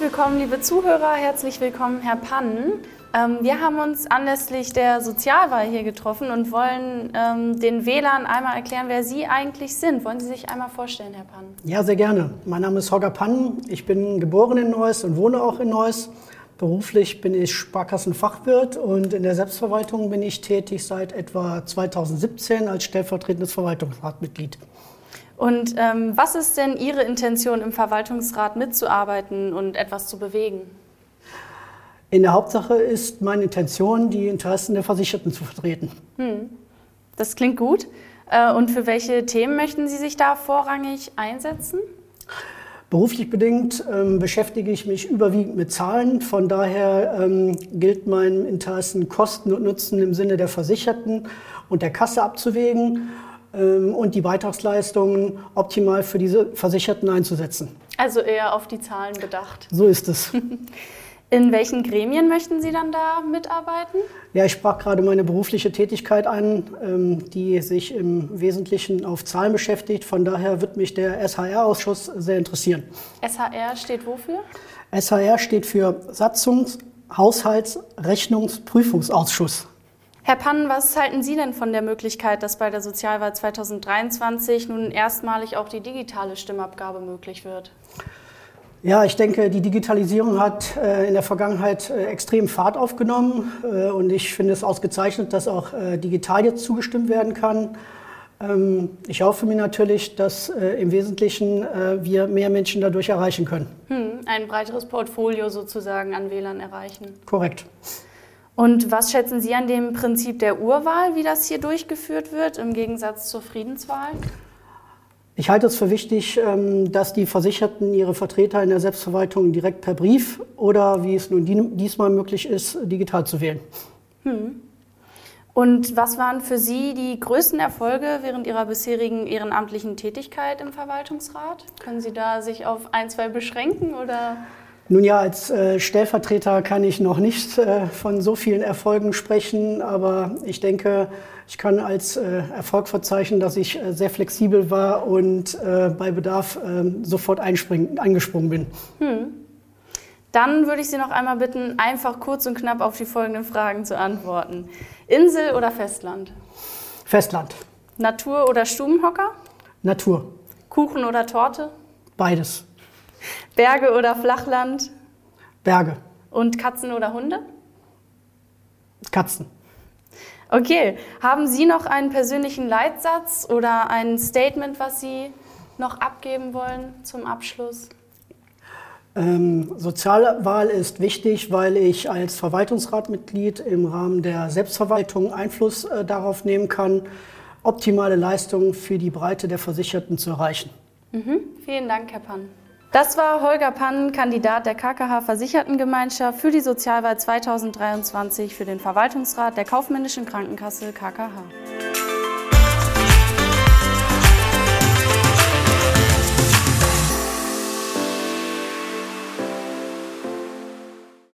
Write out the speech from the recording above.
willkommen, liebe Zuhörer. Herzlich willkommen, Herr Pannen. Ähm, wir haben uns anlässlich der Sozialwahl hier getroffen und wollen ähm, den Wählern einmal erklären, wer Sie eigentlich sind. Wollen Sie sich einmal vorstellen, Herr Pannen? Ja, sehr gerne. Mein Name ist Holger Pannen. Ich bin geboren in Neuss und wohne auch in Neuss. Beruflich bin ich Sparkassenfachwirt und in der Selbstverwaltung bin ich tätig seit etwa 2017 als stellvertretendes Verwaltungsratmitglied. Und ähm, was ist denn Ihre Intention, im Verwaltungsrat mitzuarbeiten und etwas zu bewegen? In der Hauptsache ist meine Intention, die Interessen der Versicherten zu vertreten. Hm. Das klingt gut. Äh, und für welche Themen möchten Sie sich da vorrangig einsetzen? Beruflich bedingt ähm, beschäftige ich mich überwiegend mit Zahlen. Von daher ähm, gilt meinem Interessen Kosten und Nutzen im Sinne der Versicherten und der Kasse abzuwägen und die Beitragsleistungen optimal für diese Versicherten einzusetzen. Also eher auf die Zahlen bedacht. So ist es. In welchen Gremien möchten Sie dann da mitarbeiten? Ja, ich sprach gerade meine berufliche Tätigkeit an, ähm, die sich im Wesentlichen auf Zahlen beschäftigt. Von daher wird mich der SHR-Ausschuss sehr interessieren. SHR steht wofür? SHR steht für Satzungs-, Haushalts-, Rechnungs-, Prüfungsausschuss. Herr Pannen, was halten Sie denn von der Möglichkeit, dass bei der Sozialwahl 2023 nun erstmalig auch die digitale Stimmabgabe möglich wird? Ja, ich denke, die Digitalisierung hat äh, in der Vergangenheit äh, extrem Fahrt aufgenommen äh, und ich finde es ausgezeichnet, dass auch äh, digital jetzt zugestimmt werden kann. Ähm, ich hoffe mir natürlich, dass äh, im Wesentlichen äh, wir mehr Menschen dadurch erreichen können. Hm, ein breiteres Portfolio sozusagen an Wählern erreichen. Korrekt. Und was schätzen Sie an dem Prinzip der Urwahl, wie das hier durchgeführt wird, im Gegensatz zur Friedenswahl? Ich halte es für wichtig, ähm, dass die Versicherten ihre Vertreter in der Selbstverwaltung direkt per Brief oder, wie es nun diesmal möglich ist, digital zu wählen. Hm. Und was waren für Sie die größten Erfolge während Ihrer bisherigen ehrenamtlichen Tätigkeit im Verwaltungsrat? Können Sie da sich auf ein, zwei beschränken oder? Nun ja, als äh, Stellvertreter kann ich noch nicht äh, von so vielen Erfolgen sprechen, aber ich denke, ich kann als äh, Erfolg verzeichnen, dass ich äh, sehr flexibel war und äh, bei Bedarf ähm, sofort eingesprungen bin. Hm. Dann würde ich Sie noch einmal bitten, einfach kurz und knapp auf die folgenden Fragen zu antworten. Insel oder Festland? Festland. Natur oder Stubenhocker? Natur. Kuchen oder Torte? Beides. Berge oder Flachland? Berge. Und Katzen oder Hunde? Katzen. Okay, haben Sie noch einen persönlichen Leitsatz oder ein Statement, was Sie noch abgeben wollen zum Abschluss? Ähm, Sozialwahl ist wichtig, weil ich als Verwaltungsratmitglied im Rahmen der Selbstverwaltung Einfluss äh, darauf nehmen kann, optimale Leistungen für die Breite der Versicherten zu erreichen. Mhm. Vielen Dank, Herr Pann. Das war Holger Pann, Kandidat der KKH Versichertengemeinschaft für die Sozialwahl 2023 für den Verwaltungsrat der Kaufmännischen Krankenkasse KKH.